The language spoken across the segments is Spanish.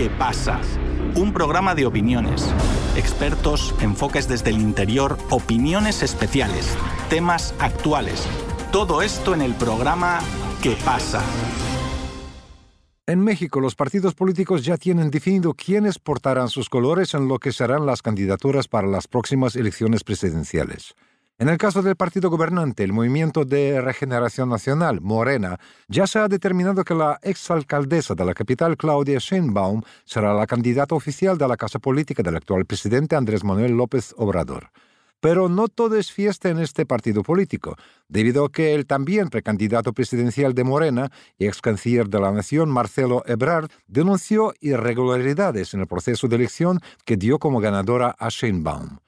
¿Qué pasa? Un programa de opiniones, expertos, enfoques desde el interior, opiniones especiales, temas actuales. Todo esto en el programa ¿Qué pasa? En México, los partidos políticos ya tienen definido quiénes portarán sus colores en lo que serán las candidaturas para las próximas elecciones presidenciales. En el caso del partido gobernante, el Movimiento de Regeneración Nacional, Morena, ya se ha determinado que la exalcaldesa de la capital, Claudia Sheinbaum, será la candidata oficial de la casa política del actual presidente Andrés Manuel López Obrador. Pero no todo es fiesta en este partido político, debido a que el también precandidato presidencial de Morena y ex canciller de la Nación, Marcelo Ebrard, denunció irregularidades en el proceso de elección que dio como ganadora a Sheinbaum.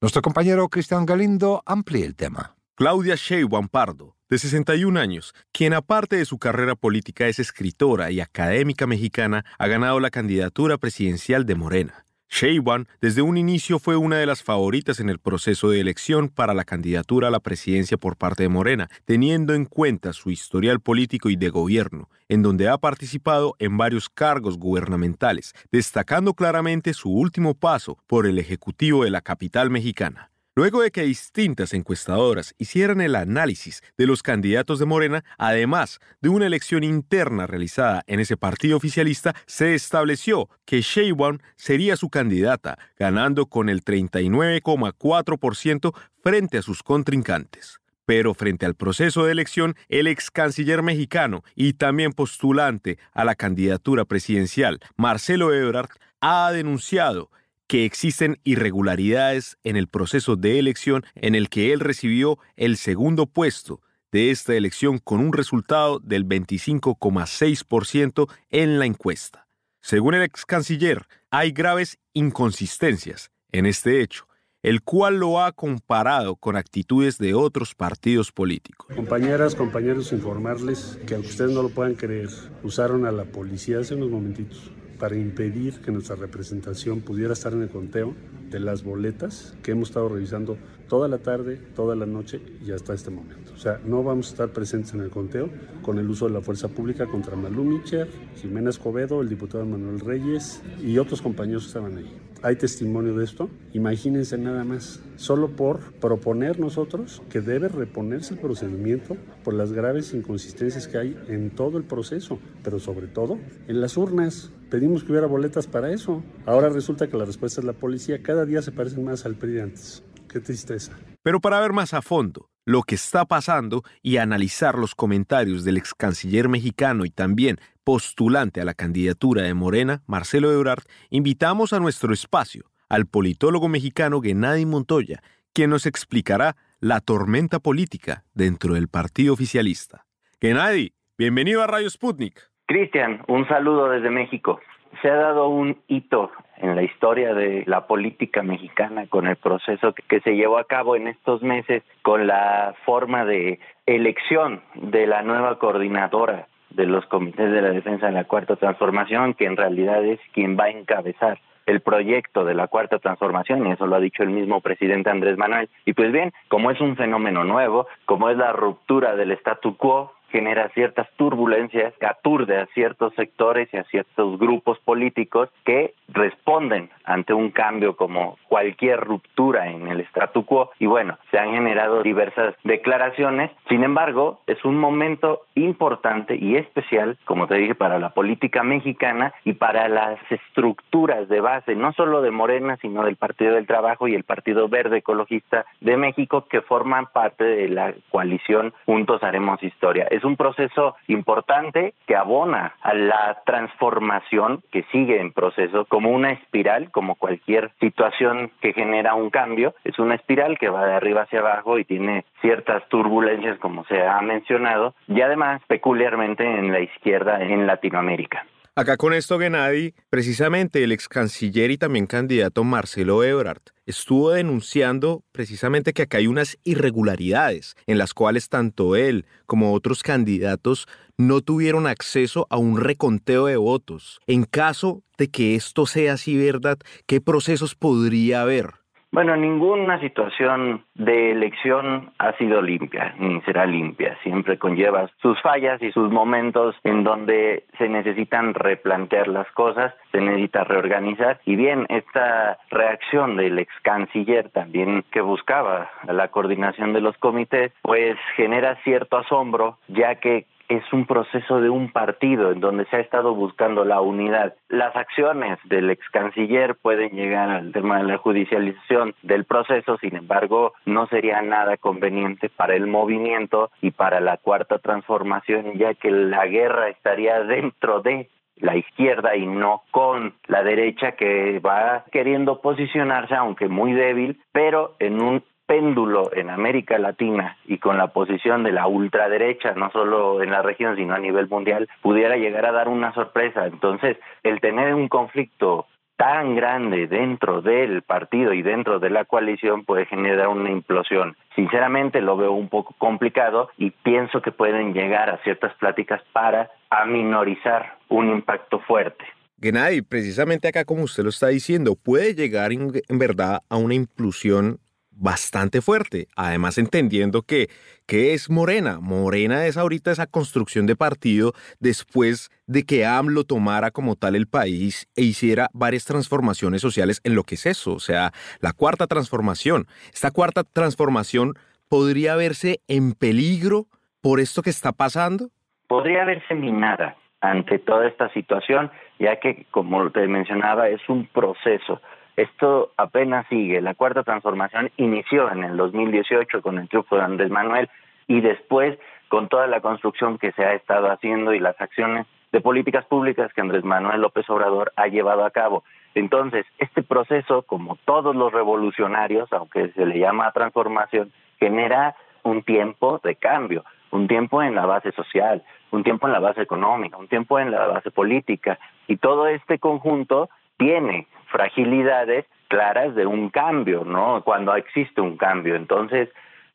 Nuestro compañero Cristian Galindo amplía el tema. Claudia Sheinbaum Pardo, de 61 años, quien aparte de su carrera política es escritora y académica mexicana, ha ganado la candidatura presidencial de Morena. Sheinbaum desde un inicio fue una de las favoritas en el proceso de elección para la candidatura a la presidencia por parte de Morena, teniendo en cuenta su historial político y de gobierno, en donde ha participado en varios cargos gubernamentales, destacando claramente su último paso por el Ejecutivo de la capital mexicana. Luego de que distintas encuestadoras hicieran el análisis de los candidatos de Morena, además de una elección interna realizada en ese partido oficialista, se estableció que Sheinbaum sería su candidata, ganando con el 39,4% frente a sus contrincantes. Pero frente al proceso de elección, el ex canciller mexicano y también postulante a la candidatura presidencial, Marcelo Ebrard, ha denunciado que existen irregularidades en el proceso de elección en el que él recibió el segundo puesto de esta elección con un resultado del 25,6% en la encuesta. Según el ex canciller, hay graves inconsistencias en este hecho, el cual lo ha comparado con actitudes de otros partidos políticos. Compañeras, compañeros, informarles que aunque ustedes no lo puedan creer, usaron a la policía hace unos momentitos para impedir que nuestra representación pudiera estar en el conteo de las boletas que hemos estado revisando toda la tarde, toda la noche y hasta este momento. O sea, no vamos a estar presentes en el conteo con el uso de la fuerza pública contra Malú Micher, Jimena Escobedo, el diputado Manuel Reyes y otros compañeros que estaban ahí. Hay testimonio de esto. Imagínense nada más, solo por proponer nosotros que debe reponerse el procedimiento por las graves inconsistencias que hay en todo el proceso, pero sobre todo en las urnas. Pedimos que hubiera boletas para eso. Ahora resulta que la respuesta es la policía. Cada día se parecen más al PRI de antes. Qué tristeza. Pero para ver más a fondo lo que está pasando y analizar los comentarios del ex canciller mexicano y también postulante a la candidatura de Morena, Marcelo Ebrard, invitamos a nuestro espacio al politólogo mexicano Gennady Montoya, quien nos explicará la tormenta política dentro del partido oficialista. Gennady, bienvenido a Radio Sputnik. Cristian, un saludo desde México. Se ha dado un hito en la historia de la política mexicana con el proceso que se llevó a cabo en estos meses con la forma de elección de la nueva coordinadora de los comités de la defensa de la cuarta transformación, que en realidad es quien va a encabezar el proyecto de la cuarta transformación, y eso lo ha dicho el mismo presidente Andrés Manuel. Y pues bien, como es un fenómeno nuevo, como es la ruptura del statu quo, genera ciertas turbulencias, aturde a ciertos sectores y a ciertos grupos políticos que responden ante un cambio como cualquier ruptura en el statu quo y bueno, se han generado diversas declaraciones. Sin embargo, es un momento importante y especial, como te dije, para la política mexicana y para las estructuras de base, no solo de Morena, sino del Partido del Trabajo y el Partido Verde Ecologista de México, que forman parte de la coalición Juntos Haremos Historia es un proceso importante que abona a la transformación que sigue en proceso como una espiral, como cualquier situación que genera un cambio, es una espiral que va de arriba hacia abajo y tiene ciertas turbulencias como se ha mencionado y además peculiarmente en la izquierda en Latinoamérica. Acá con esto, Gennady, precisamente el ex canciller y también candidato Marcelo Ebrard estuvo denunciando precisamente que acá hay unas irregularidades en las cuales tanto él como otros candidatos no tuvieron acceso a un reconteo de votos. En caso de que esto sea así verdad, ¿qué procesos podría haber? Bueno, ninguna situación de elección ha sido limpia, ni será limpia. Siempre conlleva sus fallas y sus momentos en donde se necesitan replantear las cosas, se necesita reorganizar. Y bien, esta reacción del ex canciller también que buscaba la coordinación de los comités, pues genera cierto asombro, ya que es un proceso de un partido en donde se ha estado buscando la unidad. Las acciones del ex canciller pueden llegar al tema de la judicialización del proceso, sin embargo, no sería nada conveniente para el movimiento y para la cuarta transformación, ya que la guerra estaría dentro de la izquierda y no con la derecha que va queriendo posicionarse, aunque muy débil, pero en un péndulo en América Latina y con la posición de la ultraderecha, no solo en la región, sino a nivel mundial, pudiera llegar a dar una sorpresa. Entonces, el tener un conflicto tan grande dentro del partido y dentro de la coalición puede generar una implosión. Sinceramente lo veo un poco complicado y pienso que pueden llegar a ciertas pláticas para aminorizar un impacto fuerte. Gennady, precisamente acá como usted lo está diciendo, puede llegar en, en verdad a una implosión bastante fuerte. Además, entendiendo que, que es Morena. Morena es ahorita esa construcción de partido después de que AMLO tomara como tal el país e hiciera varias transformaciones sociales en lo que es eso. O sea, la cuarta transformación. Esta cuarta transformación podría verse en peligro por esto que está pasando. Podría verse minada ante toda esta situación, ya que, como te mencionaba, es un proceso esto apenas sigue. La cuarta transformación inició en el 2018 con el triunfo de Andrés Manuel y después con toda la construcción que se ha estado haciendo y las acciones de políticas públicas que Andrés Manuel López Obrador ha llevado a cabo. Entonces, este proceso, como todos los revolucionarios, aunque se le llama transformación, genera un tiempo de cambio, un tiempo en la base social, un tiempo en la base económica, un tiempo en la base política, y todo este conjunto tiene fragilidades claras de un cambio, ¿no? Cuando existe un cambio. Entonces,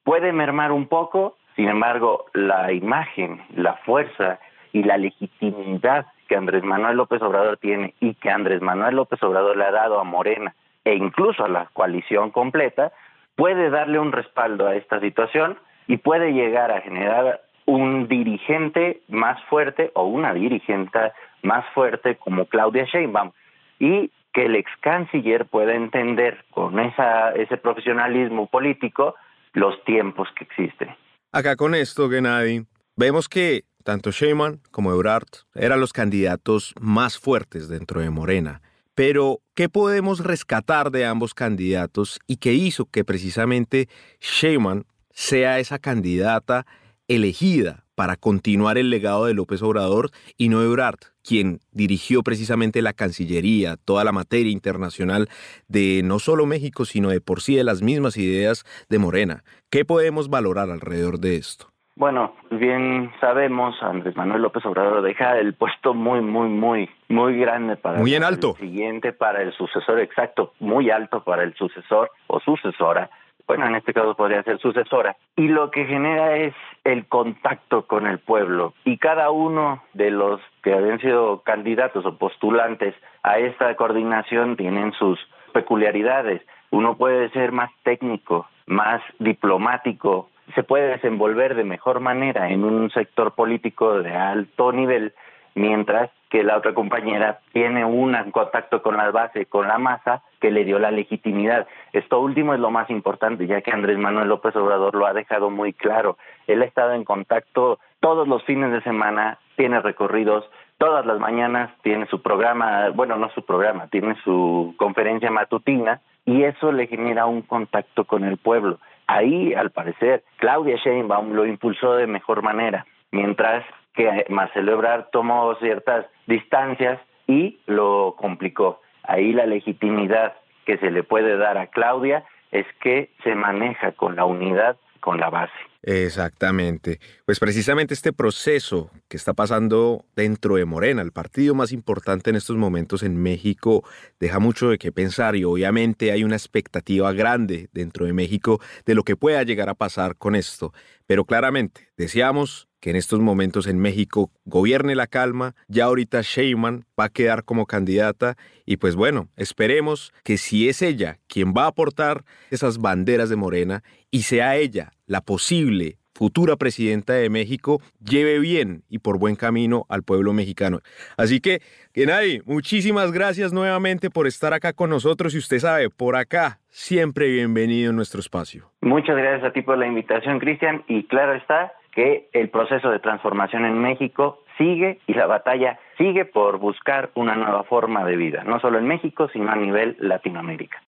puede mermar un poco, sin embargo, la imagen, la fuerza y la legitimidad que Andrés Manuel López Obrador tiene y que Andrés Manuel López Obrador le ha dado a Morena e incluso a la coalición completa, puede darle un respaldo a esta situación y puede llegar a generar un dirigente más fuerte o una dirigente más fuerte como Claudia Sheinbaum. Y que el ex canciller pueda entender con ese profesionalismo político los tiempos que existen. Acá con esto, Gennady, vemos que tanto Sheinbaum como Ebrard eran los candidatos más fuertes dentro de Morena. Pero, ¿qué podemos rescatar de ambos candidatos y qué hizo que precisamente Sheinbaum sea esa candidata elegida para continuar el legado de López Obrador y no Ebrard, quien dirigió precisamente la Cancillería, toda la materia internacional de no solo México, sino de por sí de las mismas ideas de Morena. ¿Qué podemos valorar alrededor de esto? Bueno, bien sabemos, Andrés Manuel López Obrador deja el puesto muy, muy, muy, muy grande para muy en alto. el siguiente, para el sucesor, exacto, muy alto para el sucesor o sucesora bueno, en este caso podría ser sucesora, y lo que genera es el contacto con el pueblo. Y cada uno de los que habían sido candidatos o postulantes a esta coordinación tienen sus peculiaridades. Uno puede ser más técnico, más diplomático, se puede desenvolver de mejor manera en un sector político de alto nivel, mientras que la otra compañera tiene un contacto con la base, con la masa, que le dio la legitimidad. Esto último es lo más importante, ya que Andrés Manuel López Obrador lo ha dejado muy claro. Él ha estado en contacto todos los fines de semana, tiene recorridos, todas las mañanas tiene su programa, bueno, no su programa, tiene su conferencia matutina y eso le genera un contacto con el pueblo. Ahí, al parecer, Claudia Sheinbaum lo impulsó de mejor manera, mientras que Marcelo Ebrard tomó ciertas distancias y lo complicó. Ahí la legitimidad que se le puede dar a Claudia es que se maneja con la unidad, con la base. Exactamente. Pues precisamente este proceso que está pasando dentro de Morena, el partido más importante en estos momentos en México, deja mucho de qué pensar y obviamente hay una expectativa grande dentro de México de lo que pueda llegar a pasar con esto. Pero claramente, deseamos que en estos momentos en México gobierne la calma. Ya ahorita Sheyman va a quedar como candidata y pues bueno, esperemos que si es ella quien va a aportar esas banderas de Morena y sea ella la posible futura presidenta de México, lleve bien y por buen camino al pueblo mexicano. Así que, Genadi, muchísimas gracias nuevamente por estar acá con nosotros y usted sabe, por acá, siempre bienvenido en nuestro espacio. Muchas gracias a ti por la invitación, Cristian, y claro está que el proceso de transformación en México sigue y la batalla sigue por buscar una nueva forma de vida, no solo en México, sino a nivel Latinoamérica.